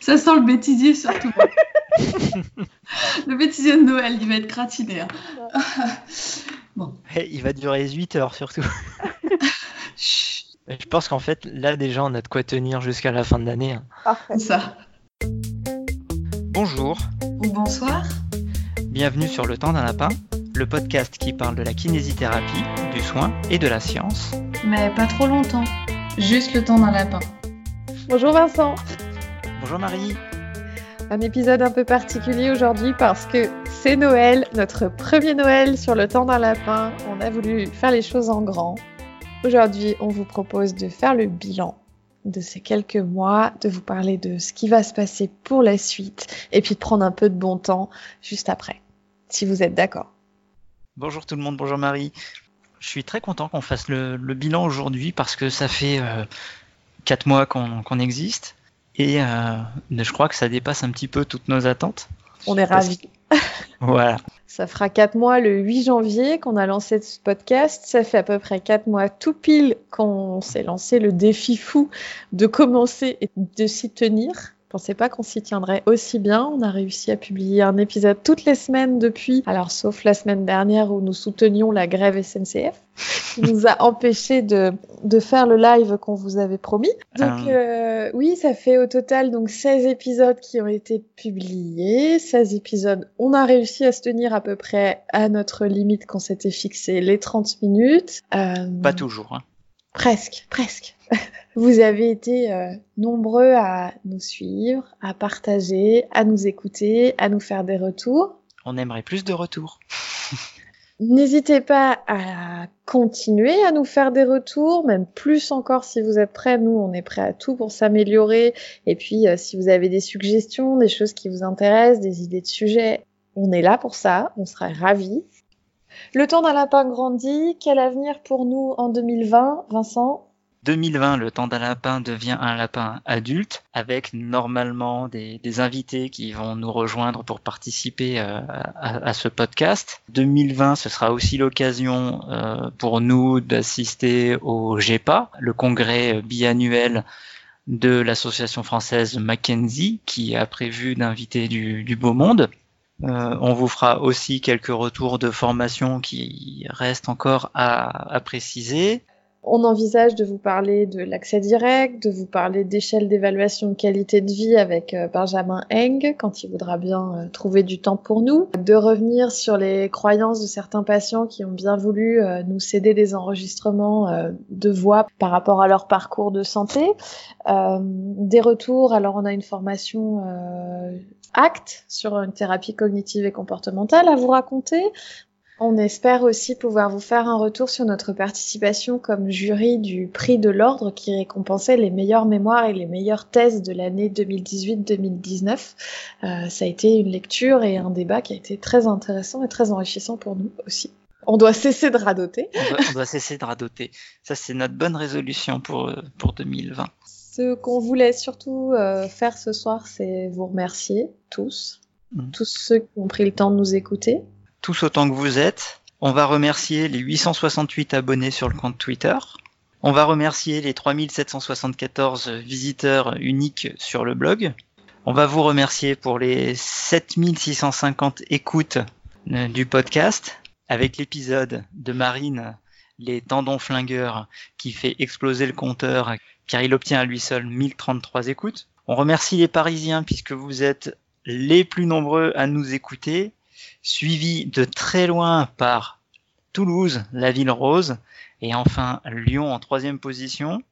Ça sent le bêtisier surtout. le bêtisier de Noël, il va être gratiné. Hein. bon. il va durer 8 heures surtout. Je pense qu'en fait, là déjà, on a de quoi tenir jusqu'à la fin de l'année. Hein. Parfait. Ça. Bonjour. Ou bonsoir. Bienvenue sur Le Temps d'un Lapin, le podcast qui parle de la kinésithérapie, du soin et de la science. Mais pas trop longtemps. Juste le temps d'un lapin. Bonjour Vincent. Bonjour Marie. Un épisode un peu particulier aujourd'hui parce que c'est Noël, notre premier Noël sur le temps d'un lapin. On a voulu faire les choses en grand. Aujourd'hui, on vous propose de faire le bilan de ces quelques mois, de vous parler de ce qui va se passer pour la suite et puis de prendre un peu de bon temps juste après, si vous êtes d'accord. Bonjour tout le monde, bonjour Marie. Je suis très content qu'on fasse le, bilan aujourd'hui parce que ça fait euh, quatre mois qu'on existe et euh, je crois que ça dépasse un petit peu toutes nos attentes. On est ravis. voilà. Ça fera quatre mois le 8 janvier qu'on a lancé ce podcast. Ça fait à peu près quatre mois tout pile qu'on s'est lancé le défi fou de commencer et de s'y tenir pensais pas qu'on s'y tiendrait aussi bien. On a réussi à publier un épisode toutes les semaines depuis, alors sauf la semaine dernière où nous soutenions la grève SNCF, qui nous a empêché de, de faire le live qu'on vous avait promis. Donc ah. euh, oui, ça fait au total donc 16 épisodes qui ont été publiés, 16 épisodes. On a réussi à se tenir à peu près à notre limite qu'on s'était fixé les 30 minutes. Euh, pas toujours. Hein. Presque, presque. Vous avez été euh, nombreux à nous suivre, à partager, à nous écouter, à nous faire des retours. On aimerait plus de retours. N'hésitez pas à continuer à nous faire des retours, même plus encore si vous êtes prêts. Nous, on est prêts à tout pour s'améliorer. Et puis, euh, si vous avez des suggestions, des choses qui vous intéressent, des idées de sujets, on est là pour ça. On sera ravis. Le temps d'un lapin grandit. Quel avenir pour nous en 2020, Vincent? 2020, le temps d'un lapin devient un lapin adulte, avec normalement des, invités qui vont nous rejoindre pour participer euh, à, ce podcast. 2020, ce sera aussi l'occasion euh, pour nous d'assister au GEPA, le congrès biannuel de l'association française Mackenzie, qui a prévu d'inviter du, beau monde. Euh, on vous fera aussi quelques retours de formation qui restent encore à, préciser. On envisage de vous parler de l'accès direct, de vous parler d'échelle d'évaluation de qualité de vie avec euh, Benjamin Eng quand il voudra bien euh, trouver du temps pour nous, de revenir sur les croyances de certains patients qui ont bien voulu nous céder des enregistrements de voix par rapport à leur parcours de santé, des retours. Alors on a une formation acte sur une thérapie cognitive et comportementale à vous raconter. On espère aussi pouvoir vous faire un retour sur notre participation comme jury du prix de l'ordre qui récompensait les meilleures mémoires et les meilleures thèses de l'année 2018-2019. Euh, ça a été une lecture et un débat qui a été très intéressant et très enrichissant pour nous aussi. On doit cesser de radoter. On doit, cesser de radoter. Ça, c'est notre bonne résolution pour, euh, pour 2020. Ce qu'on voulait surtout euh, faire ce soir, c'est vous remercier tous, mm. tous ceux qui ont pris le temps de nous écouter, tous autant que vous êtes. On va remercier les 868 abonnés sur le compte Twitter. On va remercier les 3774 visiteurs uniques sur le blog. On va vous remercier pour les 7650 écoutes euh, du podcast avec l'épisode de Marine, les tendons flingueurs, qui fait exploser le compteur car il obtient à lui seul 1033 écoutes. On remercie les Parisiens puisque vous êtes les plus nombreux à nous écouter suivi de très loin par Toulouse, la ville rose, et enfin Lyon en troisième position.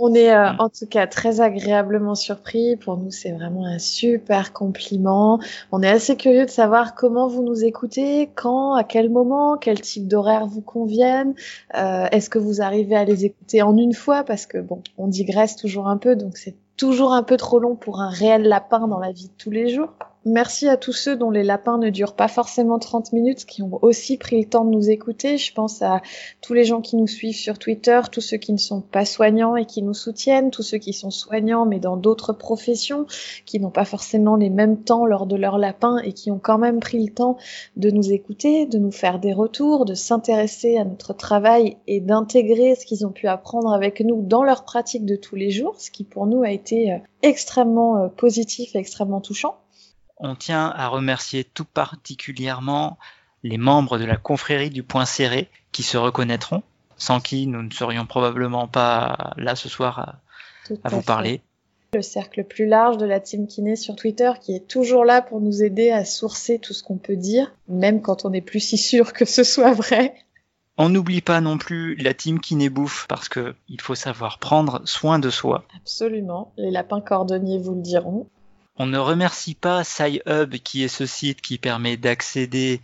On est euh, en tout cas très agréablement surpris. Pour nous, c'est vraiment un super compliment. On est assez curieux de savoir comment vous nous écoutez, quand, à quel moment, quel type d'horaire vous conviennent. Euh, Est-ce que vous arrivez à les écouter en une fois? Parce que bon, on digresse toujours un peu, donc c'est toujours un peu trop long pour un réel lapin dans la vie de tous les jours. Merci à tous ceux dont les lapins ne durent pas forcément 30 minutes, qui ont aussi pris le temps de nous écouter. Je pense à tous les gens qui nous suivent sur Twitter, tous ceux qui ne sont pas soignants et qui nous soutiennent, tous ceux qui sont soignants mais dans d'autres professions, qui n'ont pas forcément les mêmes temps lors de leur lapin et qui ont quand même pris le temps de nous écouter, de nous faire des retours, de s'intéresser à notre travail et d'intégrer ce qu'ils ont pu apprendre avec nous dans leur pratique de tous les jours, ce qui pour nous a été euh, extrêmement euh, positif et extrêmement touchant. On tient à remercier tout particulièrement les membres de la confrérie du Point Serré qui se reconnaîtront, sans qui nous ne serions probablement pas là ce soir à, Tout à vous fait. parler. Le cercle plus large de la team kiné sur Twitter qui est toujours là pour nous aider à sourcer tout ce qu'on peut dire, même quand on n'est plus si sûr que ce soit vrai. On n'oublie pas non plus la team Kiné Bouffe parce que il faut savoir prendre soin de soi. Absolument, les lapins cordonniers vous le diront. On ne remercie pas SciHub qui est ce site qui permet d'accéder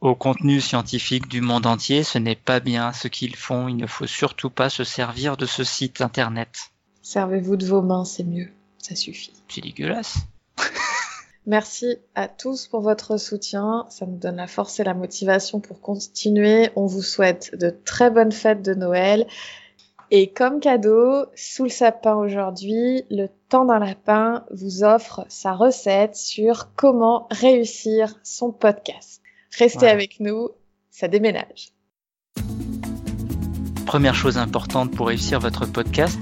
au contenu scientifique du monde entier. Ce n'est pas bien ce qu'ils font. Il ne faut surtout pas se servir de ce site internet. Servez-vous de vos mains, c'est mieux, ça suffit. C'est dégueulasse. Merci à tous pour votre soutien, ça nous donne la force et la motivation pour continuer. On vous souhaite de très bonnes fêtes de Noël. Et comme cadeau, sous le sapin aujourd'hui, le temps d'un lapin vous offre sa recette sur comment réussir son podcast. Restez Ouais. avec nous, ça déménage. Première chose importante pour réussir votre podcast,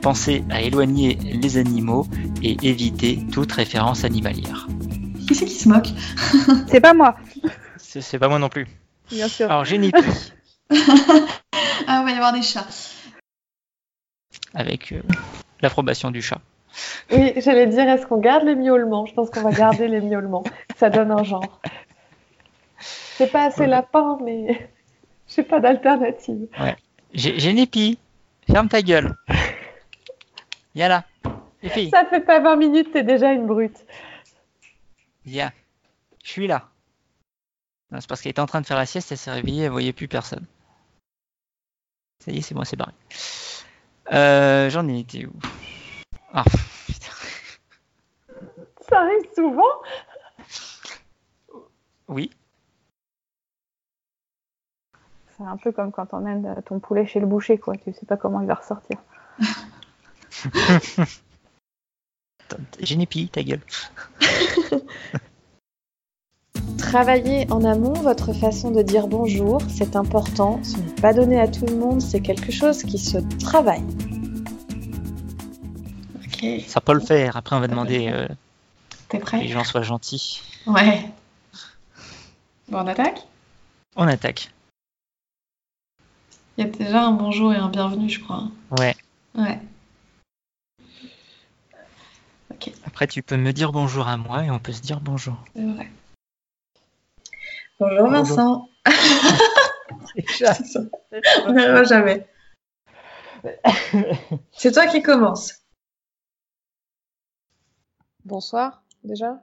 pensez à éloigner les animaux et éviter toute référence animalière. Qui c'est qui se moque? C'est pas moi, C'est pas moi non plus. bien sûr. Alors j'ai Nipi Ah, il va y avoir des chats. Avec euh, l'approbation du chat. Oui, j'allais dire, est-ce qu'on garde les miaulements Je pense qu'on va garder les miaulements. Ça donne un genre. C'est pas assez Ouais. lapin, mais j'ai pas d'alternative. J'ai j'ai Nipi, ferme ta gueule. Viens là. Les filles, Ça fait pas 20 minutes, t'es déjà une brute. viens. Je suis là. C'est parce qu'elle était en train de faire la sieste, elle s'est réveillée, elle voyait plus personne. Ça y est, c'est bon, c'est barré. Euh, J'en ai été où? Ah, putain. Ça arrive souvent? Oui, C'est un peu comme quand t'emmènes euh, ton poulet chez le boucher, quoi. Tu sais pas comment il va ressortir. j'ai Nipi, ta gueule. Travaillez en amont votre façon de dire bonjour, c'est important. Ce n'est pas donné à tout le monde, c'est quelque chose qui se travaille. Ok, Ça peut le faire. Après, on va demander euh, t'es que les prêt gens soient gentils. Ouais. Bon, on attaque? On attaque. Il y a déjà un bonjour et un bienvenue, je crois. Ouais. Ouais. Après, tu peux me dire bonjour à moi et on peut se dire bonjour. C'est vrai. Bonjour Vincent. On n'arrivera jamais. C'est toi qui commence. Bonsoir, déjà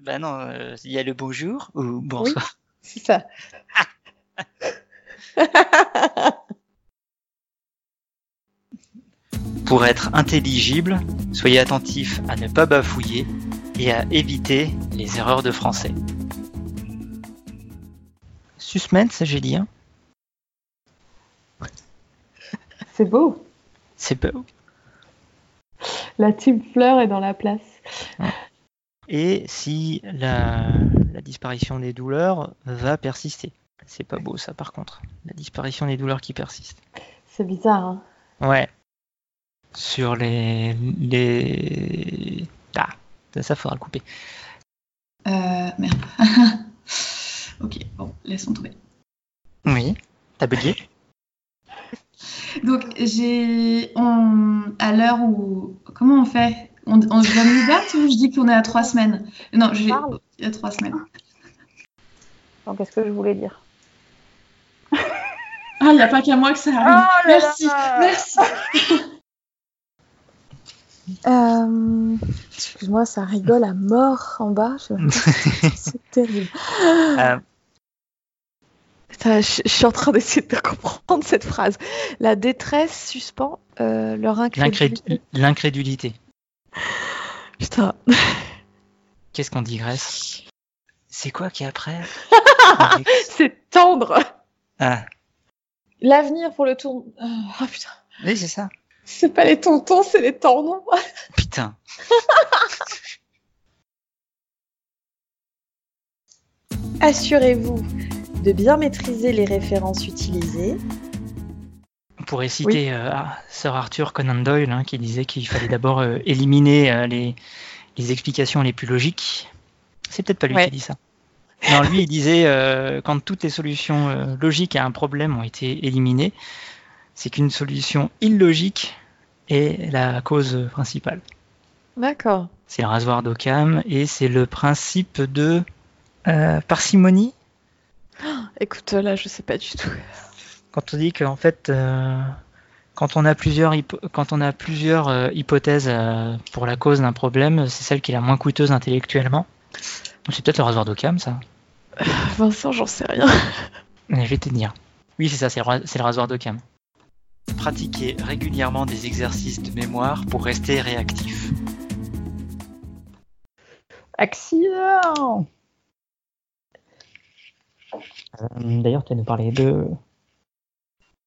Bah non, euh, il y a le bonjour ou bonsoir. C'est ça. Pour être intelligible, soyez attentif à ne pas bafouiller et à éviter les erreurs de français. Suspense, j'ai dit. Hein C'est beau. C'est beau. La team fleur est dans la place. Et si la, la disparition des douleurs va persister. C'est pas beau ça par contre. La disparition des douleurs qui persistent. C'est bizarre, hein Ouais. Sur les. les... Ah, ça, ça faudra le couper. Euh, merde. ok, laissons tomber. Oui. T'as bugué Donc, j'ai. on- À l'heure où. Comment on fait? On, on se donne une date ou je dis qu'on est à trois semaines? Non, j'ai. Parle. Il y a trois semaines. Donc, qu'est-ce que je voulais dire? Ah, il n'y a pas qu'à moi que ça arrive. Oh là merci, là merci. Euh, Excuse-moi, ça rigole à mort en bas. Je- C'est terrible. Euh, Putain, je, je suis en train d'essayer de comprendre cette phrase. La détresse suspend euh, leur incrédulité. l'incréd- L'incrédulité. Putain. Qu'est-ce qu'on digresse C'est quoi qui est après? C'est tendre. Ah, L'avenir pour le tour. Ah putain. oui, c'est ça. C'est pas les tontons, c'est les tendons. Putain. Assurez-vous de bien maîtriser les références utilisées. On pourrait citer euh, ah, Sir Arthur Conan Doyle hein, qui disait qu'il fallait d'abord euh, éliminer euh, les, les explications les plus logiques. C'est peut-être pas lui Ouais. qui dit ça. Non, lui, il disait quand toutes les solutions logiques à un problème ont été éliminées, c'est qu'une solution illogique est la cause principale. D'accord. C'est le rasoir d'Occam et c'est le principe de parcimonie. Écoute, là, je sais pas du tout. Quand on dit qu'en fait, euh, quand on a plusieurs, hypo- quand on a plusieurs euh, hypothèses euh, pour la cause d'un problème, c'est celle qui est la moins coûteuse intellectuellement. C'est peut-être le rasoir d'Occam, ça. Vincent, j'en sais rien. Mais je vais te dire. Oui, c'est ça, c'est le, ra- c'est le rasoir d'Occam. Pratiquer régulièrement des exercices de mémoire pour rester réactif. Accident D'ailleurs, tu vas nous parler de.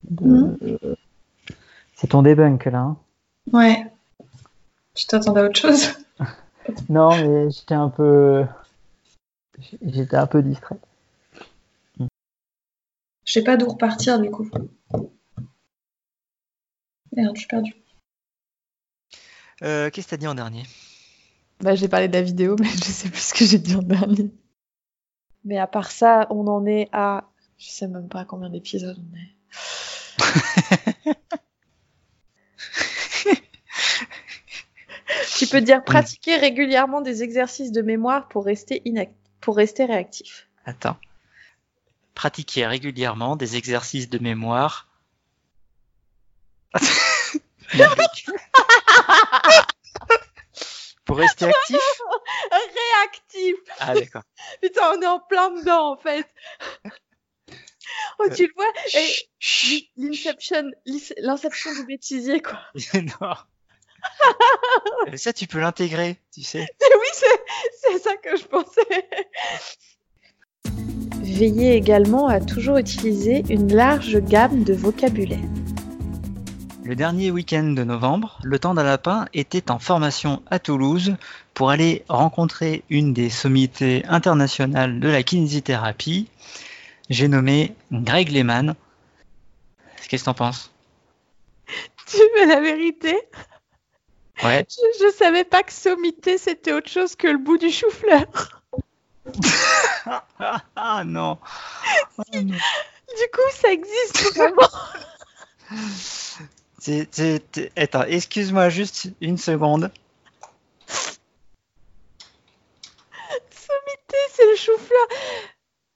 de- C'est ton debunk là. hein Ouais. Je t'attendais à autre chose. Non, mais j'étais un peu. J'étais un peu distrait. Je sais pas d'où repartir du coup. Merde, je suis perdue. Euh, Qu'est-ce que t'as dit en dernier? Bah, j'ai parlé de la vidéo, mais je sais plus ce que j'ai dit en dernier. Mais à part ça, on en est à. Je sais même pas combien d'épisodes on est. tu peux dire pratiquer régulièrement des exercices de mémoire pour rester, inac- pour rester réactif. Attends. Pratiquer régulièrement des exercices de mémoire. Pour rester actif Réactif Ah d'accord. Putain, on est en plein dedans en fait. Oh, tu le vois chut. L'inception, l'inception du bêtisier, quoi. non. Euh, Ça, tu peux l'intégrer, tu sais. oui, c'est ça que je pensais. Veillez également à toujours utiliser une large gamme de vocabulaire. Le dernier week-end de novembre, le temps d'un lapin était en formation à Toulouse pour aller rencontrer une des sommités internationales de la kinésithérapie. J'ai nommé Greg Lehman. Qu'est-ce que t'en penses? Tu veux la vérité? Ouais. je, je savais pas que sommité c'était autre chose que le bout du chou-fleur. Ah, ah, non. Non. Du coup, ça existe vraiment. Attends, excuse-moi juste une seconde. Sommité, c'est le chou-fleur.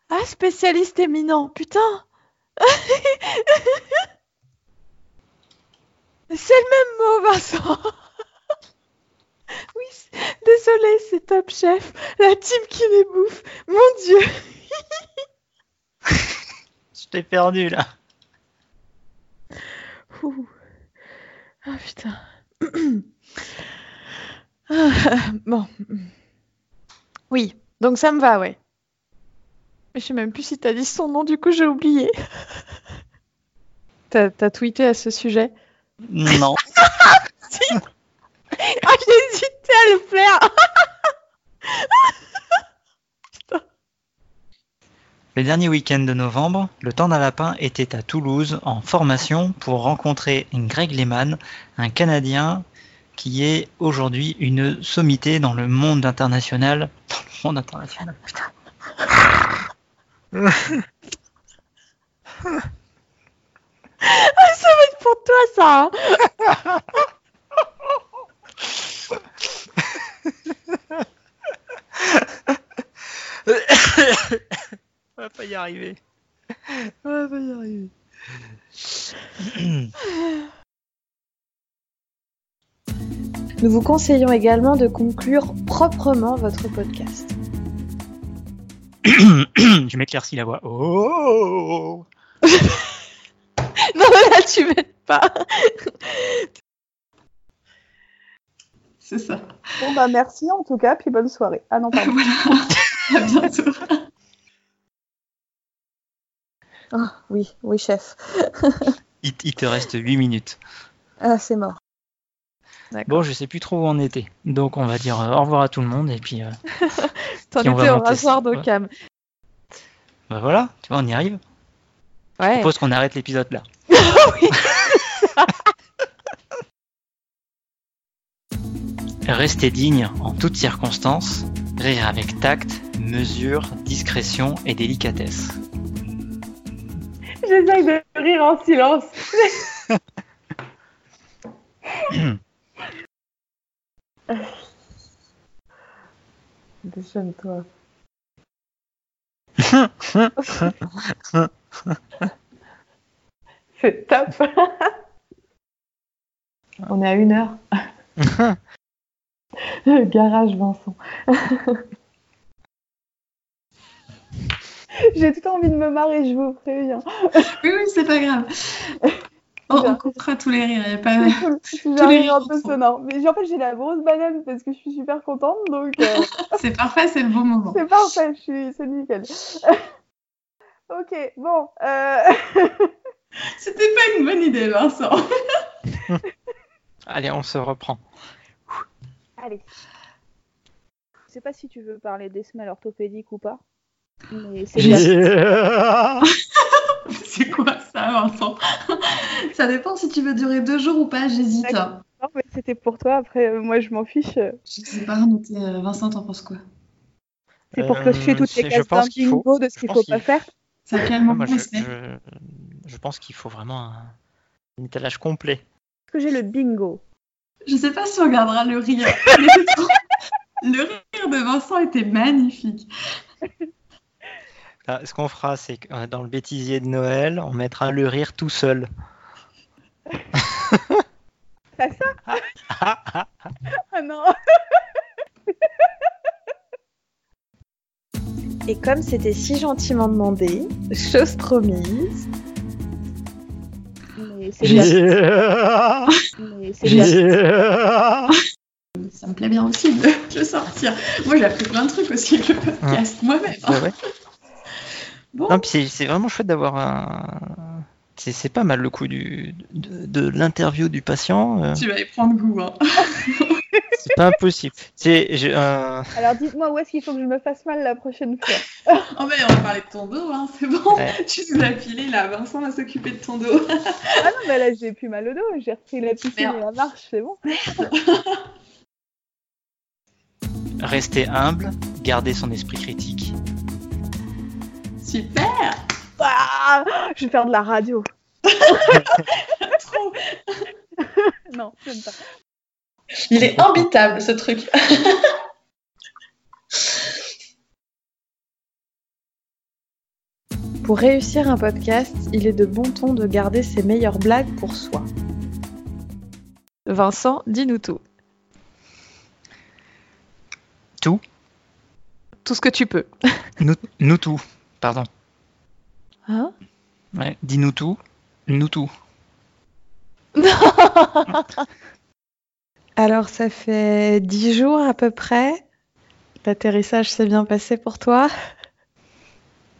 Ah, spécialiste éminent, putain. c'est le même mot, Vincent. oui, désolé, c'est Top Chef, la team qui les bouffe. Mon Dieu. Je t'ai perdu là. Ouh. Ah putain. Ah, bon. Oui, donc ça me va, ouais. Mais je sais même plus si t'as dit son nom, du coup j'ai oublié. T'as t'as tweeté à ce sujet? Non. Ah, j'ai hésité à le faire Le dernier week-end de novembre, le temps d'un lapin était à Toulouse en formation pour rencontrer Greg Lehman, un Canadien qui est aujourd'hui une sommité dans le monde international. Dans le monde international, putain. Ça va être pour toi, ça hein. On va pas y arriver. On va pas y arriver. Nous vous conseillons également de conclure proprement votre podcast. Je m'éclaircis la voix. Oh Non, là, tu m'aides pas C'est ça. Bon, bah merci en tout cas, puis bonne soirée. Ah non, pardon. voilà. À bientôt. Ah, oui, oui, chef. Il, il te reste 8 minutes. Ah, c'est mort. Bon, je sais plus trop où on était. Donc, on va dire euh, au revoir à tout le monde. Et puis, euh, T'en Puis on va étais au rasoir ça, d'Occam. bah voilà, tu vois, on y arrive. Je Ouais. propose qu'on arrête l'épisode là. Restez digne en toutes circonstances. Rire avec tact, mesure, discrétion et délicatesse. J'essaye de rire en silence. Déchaîne-toi. C'est top. On est à une heure. Le garage Vincent. J'ai tout envie de me marrer, je vous préviens. Oui, oui, c'est pas grave. Oh, on coupera tous les rires. y a pas... J'ai Tous un les rire un rires peu sont- sonore. Mais en fait, j'ai la grosse banane parce que je suis super contente, donc euh, C'est parfait, c'est le bon moment. c'est parfait, je suis... c'est nickel. ok, bon. Euh... C'était pas une bonne idée, Vincent. Allez, on se reprend. Allez. Je sais pas si tu veux parler des semelles orthopédiques ou pas. Mais c'est quoi ça, Vincent? Ça dépend si tu veux durer deux jours ou pas, j'hésite. Non, mais c'était pour toi. Après, euh, moi, je m'en fiche. Je sais pas, noter, euh, Vincent, t'en penses quoi? C'est pour cocher Euh, toutes les cases d'un pense qu'il faut- bingo de ce qu'il faut pas faire. C'est à quel Moi, je, je- je pense qu'il faut vraiment un, un étalage complet. Est-ce que j'ai le bingo? Je sais pas si on regardera le rire. Le rire de Vincent était magnifique. Là, ce qu'on fera, c'est que euh, dans le bêtisier de Noël, on mettra le rire tout seul. C'est ça? Ah non Et comme c'était si gentiment demandé, chose promise. Mais c'est. Mais. Ça me plaît bien aussi de le sortir. Moi, j'ai appris plein de trucs aussi avec le podcast, moi-même. hein. Bon, Non, puis c'est vraiment chouette d'avoir un. C'est pas mal le coup du, de, de l'interview du patient. euh, tu vas y prendre goût. Hein. c'est pas impossible. Euh, Alors dites-moi où est-ce qu'il faut que je me fasse mal la prochaine fois. Oh, mais on va parler de ton dos, hein, c'est bon. Ouais. Tu nous as filé là, Vincent va s'occuper de ton dos. Ah non, mais là j'ai plus mal au dos, j'ai repris la piscine Merde. et la marche, c'est bon. rester humble, garder son esprit critique. Super Ah, je vais faire de la radio. Trop. Non, j'aime pas. Il est imbitable ce truc. Pour réussir un podcast, il est de bon ton de garder ses meilleures blagues pour soi. Vincent, dis-nous tout. Tout Tout ce que tu peux. Nous, nous tout. Pardon. Hein? Ouais, dis-nous tout. Nous tout. Alors, ça fait dix jours à peu près. L'atterrissage s'est bien passé pour toi?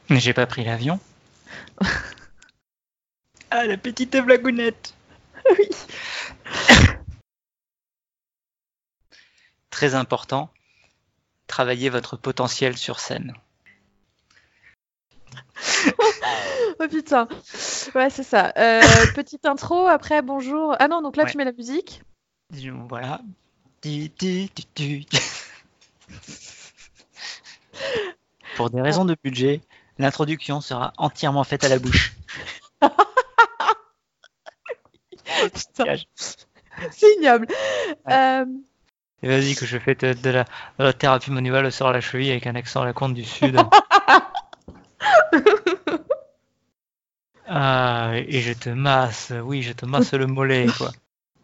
Mais J'ai pas pris l'avion. ah, la petite blagounette. Oui. Très important, travaillez votre potentiel sur scène. Oh putain. Ouais, c'est ça. Euh, petite intro, après bonjour. Ah non, donc là Ouais. tu mets la musique. Voilà. Pour des raisons de budget, l'introduction sera entièrement faite à la bouche. Putain, c'est ignoble. Euh, Vas-y que je fais de, de la, de la thérapie manuelle sur la cheville avec un accent à la compte du sud. Et je te masse, oui, je te masse le mollet, quoi.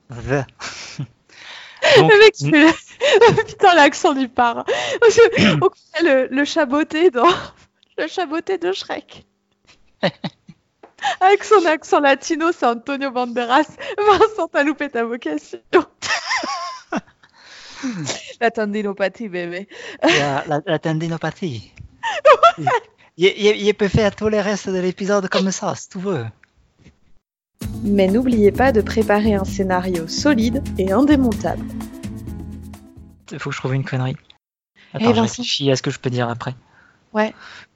Va. Donc, le mec, il fait la- Putain, l'accent du. Parce que, on connaît le, le chaboté dans le chaboté de Shrek. Avec son accent latino, c'est Antonio Banderas. Vincent, t'as loupé ta vocation. La tendinopathie, bébé. La, la, la tendinopathie. il, il- il peut faire tout le reste de l'épisode comme ça, si tu veux. Mais n'oubliez pas de préparer un scénario solide et indémontable. Il faut que je trouve une connerie. Eh, Attends, je Vincent. réfléchis à ce que je peux dire après. Ouais.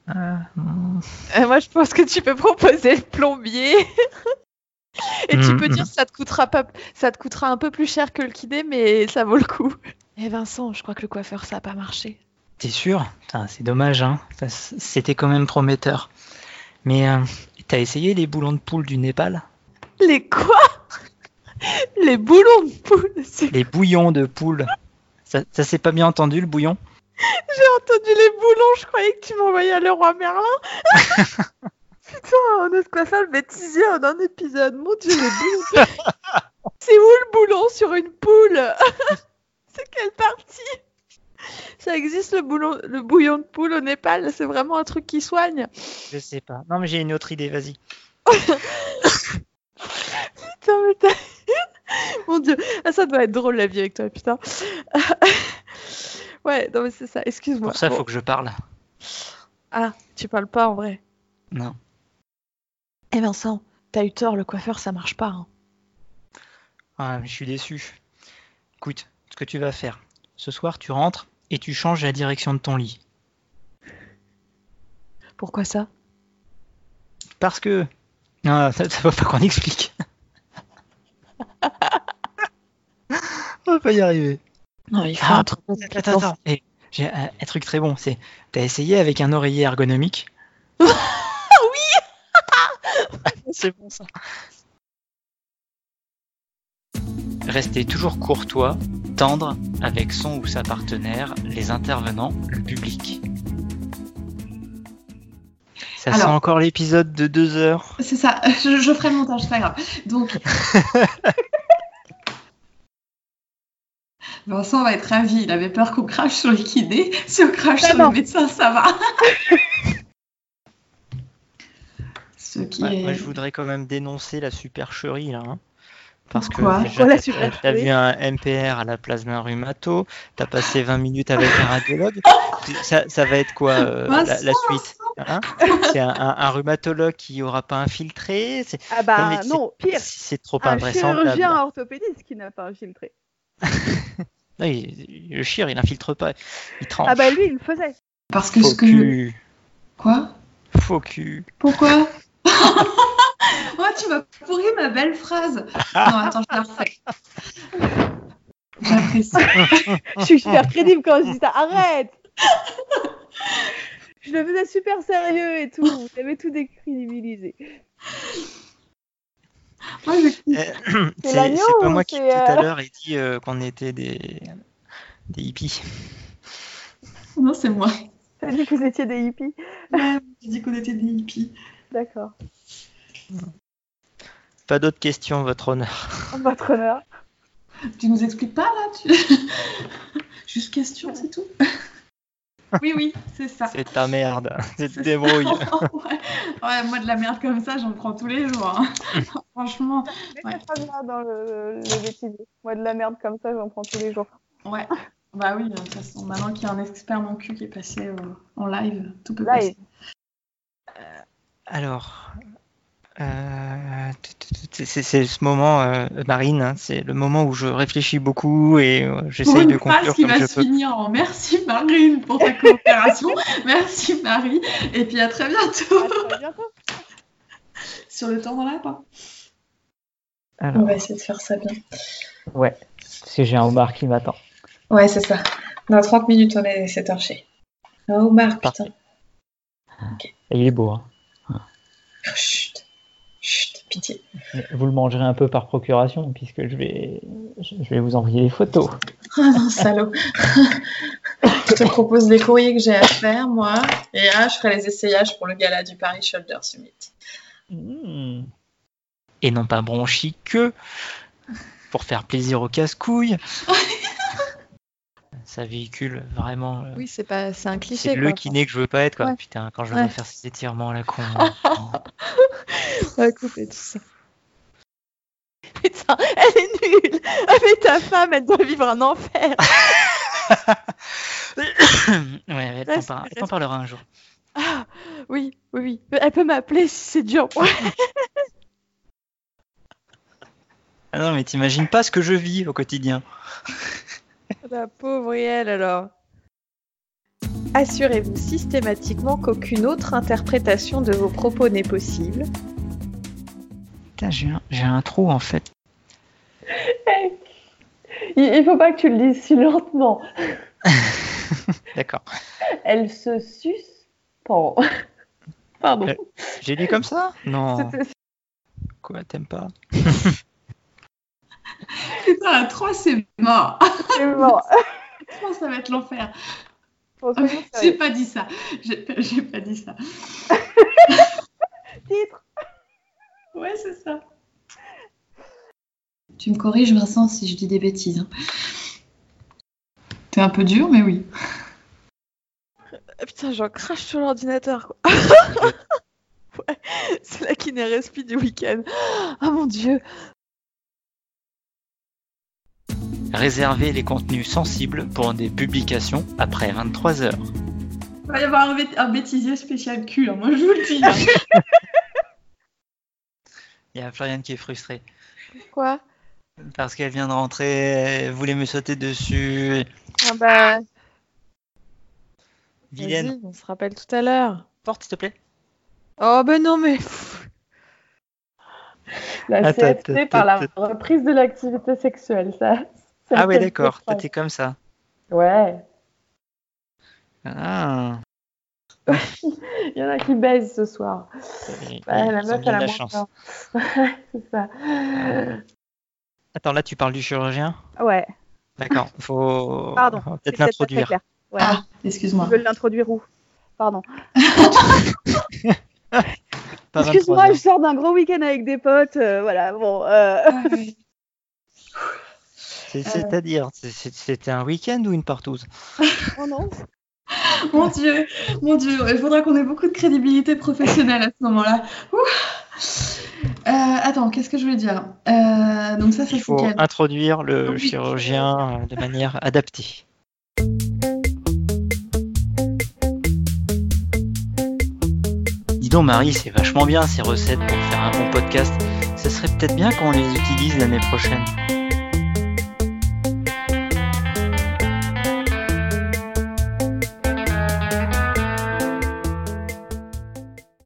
Euh, hmm. Euh, moi, je pense que tu peux proposer le plombier. Et tu Mhm, peux dire ça te coûtera pas, ça te coûtera un peu plus cher que le kiné, mais ça vaut le coup. Et Vincent, je crois que le coiffeur ça a pas marché. T'es sûr? C'est dommage, hein. C'était quand même prometteur. Mais euh, t'as essayé les boulons de poule du Népal? Les quoi? Les boulons de poule. Les bouillons de poule Ça, ça s'est pas bien entendu, le bouillon? J'ai entendu les boulons. Je croyais que tu m'envoyais le roi Merlin. Putain, notre coiffeur le bêtisier en un épisode. Mon dieu, les boulons. C'est où le boulon sur une poule? C'est quelle partie? Ça existe le, boulon, le bouillon de poule au Népal? C'est vraiment un truc qui soigne? Je sais pas. Non, mais j'ai une autre idée, vas-y. Putain, mais t'as- Mon dieu, ah, ça doit être drôle la vie avec toi, putain. ouais, non mais c'est ça, excuse-moi. Pour ça, faut que je parle. Ah, tu parles pas en vrai. Non. Eh Vincent, t'as eu tort, le coiffeur ça marche pas. hein. Ah, mais je suis déçu. Écoute, ce que tu vas faire. Ce soir, tu rentres et tu changes la direction de ton lit. Pourquoi ça? Parce que. Non, ça, ça va pas qu'on explique. On va pas y arriver. Non, il faut Ah, un truc Attends, attends. Eh, j'ai un, un truc très bon. C'est. T'as essayé avec un oreiller ergonomique? Oui C'est bon ça. Restez toujours courtois, tendre avec son ou sa partenaire, les intervenants, le public. Ça Alors- sent encore l'épisode de deux heures. C'est ça, je, je ferai le montage, c'est pas grave. Donc. Vincent va être ravi, il avait peur qu'on crache sur les kinés. Si on crache Ah sur non. le médecin, ça va. Ce qui Ouais, est. moi, je voudrais quand même dénoncer la supercherie là. hein. Parce Pourquoi que la t'as- supercherie t'as vu un MPR à la place d'un rhumato, t'as passé 20 minutes avec un radiologue. Ça, ça va être quoi euh, la, suite hein? C'est un, un- un rhumatologue qui aura pas infiltré c'est- Ah bah Non, non, pire. C'est trop Un invraisemblable. chirurgien orthopédiste qui n'a pas infiltré. Non, il- le chir, il infiltre pas, il tranche. Ah bah lui, il le faisait. Parce que Faux ce que. cul, Quoi? Faux cul. Pourquoi? Oh, tu m'as pourri ma belle phrase. Non, attends, je la refais. J'apprécie. Je suis super crédible quand je dis ça. Arrête Je le faisais super sérieux et tout. Vous avez tout décrédibilisé. Moi, je Euh, C'est pas ou moi qui tout à euh, l'heure ai dit euh, qu'on était des, des hippies. Non, c'est moi. T'as dit que vous étiez des hippies Ouais, J'ai dit qu'on était des hippies. D'accord. Pas d'autres questions, votre honneur. Votre honneur. Tu nous expliques pas là tu... Juste question, c'est tout Oui, oui, c'est ça. C'est ta merde. C'est C'est te débrouille. ouais. Ouais, moi de la merde comme ça, j'en prends tous les jours. hein. Franchement, Ouais. cette phrase-là dans le, le bêtisier. Moi, de la merde comme ça, j'en prends tous les jours. ouais. Bah oui, de toute façon, maintenant qu'il y a un expert mon cul qui est passé euh, en live, tout peut Live. passer. Alors, euh, c'est ce moment, euh, Marine, hein, c'est le moment où je réfléchis beaucoup et euh, Pour j'essaye une de phrase conclure qui comme va se peux. finir en merci Marine pour ta coopération. merci Marie. Et puis à très bientôt À très bientôt. sur le temps dans la Alors, va essayer de faire ça bien. ouais, parce que j'ai un homard qui m'attend. Ouais, c'est ça. Dans 30 minutes, on est 7 heures chez. Ah, Omar, Parfait. putain. Et il est beau. Hein. Oh, chut. Chut, pitié. Vous le mangerez un peu par procuration puisque je vais, je vais vous envoyer les photos. Oh non, salaud. je te propose les courriers que j'ai à faire, moi. Et là, je ferai les essayages pour le gala du Paris Shoulder Summit. Mmh. Et non pas bronchi que pour faire plaisir aux casse-couilles. Ça véhicule vraiment. euh, Oui, c'est pas, c'est un cliché. c'est le quoi. kiné que je veux pas être quoi. Ouais. Putain, quand je Ouais. vais faire ces étirements à la con. Ouais, couper tout ça. Putain, elle est nulle. nul. Ah, ta femme, elle doit vivre un enfer. ouais, elle t'en Reste- par- elle t'en reste- parlera un jour. Ah, oui, oui, oui. Elle peut m'appeler si c'est dur. Ah non, mais t'imagines pas ce que je vis au quotidien. La pauvre elle alors. Assurez-vous systématiquement qu'aucune autre interprétation de vos propos n'est possible. Putain, j'ai un, j'ai un trou en fait. Il, il faut pas que tu le dises si lentement. D'accord. Elle se suspend. Pardon. Euh, J'ai dit comme ça? Non. C'était- Quoi, t'aimes pas? Putain, à 3, c'est mort. c'est bon. 3, ça va être l'enfer. Ah, J'ai pas dit ça. J'ai pas dit ça. Titre. Ouais, c'est ça. Tu me corriges, Vincent, si je dis des bêtises. hein. T'es un peu dur, mais oui. Putain, j'en crache sur l'ordinateur. ouais, c'est la kinérespi du week-end. Ah mon dieu. Réservez les contenus sensibles pour des publications après 23 heures. Il va y avoir un, bêt- un bêtisier spécial cul, hein, moi je vous le dis. Il y a Floriane qui est frustrée Quoi parce qu'elle vient de rentrer, elle voulait me sauter dessus. Ah bah. Vilaine, vas-y, on se rappelle tout à l'heure. porte s'il te plaît. Oh ben non mais. La Attends, CFT attends, par la reprise de l'activité sexuelle, ça. Ah ouais, d'accord, t'es comme ça. Ouais. Ah, Il y en a qui baisent ce soir. et- Ouais, et la meuf, elle a de la chance. c'est ça. Attends, là tu parles du chirurgien? Ouais, D'accord, faut Pardon, peut-être l'introduire. Ouais. Ah, excuse-moi. Ils veulent l'introduire où? Pardon. Pas 23 Excuse-moi, je sors d'un gros week-end avec des potes. euh, voilà, bon. euh, Ah, C'est-à-dire, c'est- c'est- c'était un week-end ou une partouze? Oh non. Mon Dieu, mon Dieu, il faudra qu'on ait beaucoup de crédibilité professionnelle à ce moment-là. Euh, attends, qu'est-ce que je voulais dire? Euh, Donc ça, ça Il faut introduire le Oui. chirurgien euh, de manière adaptée. Dis donc Marie, c'est vachement bien ces recettes pour faire un bon podcast. Ça serait peut-être bien qu'on les utilise l'année prochaine.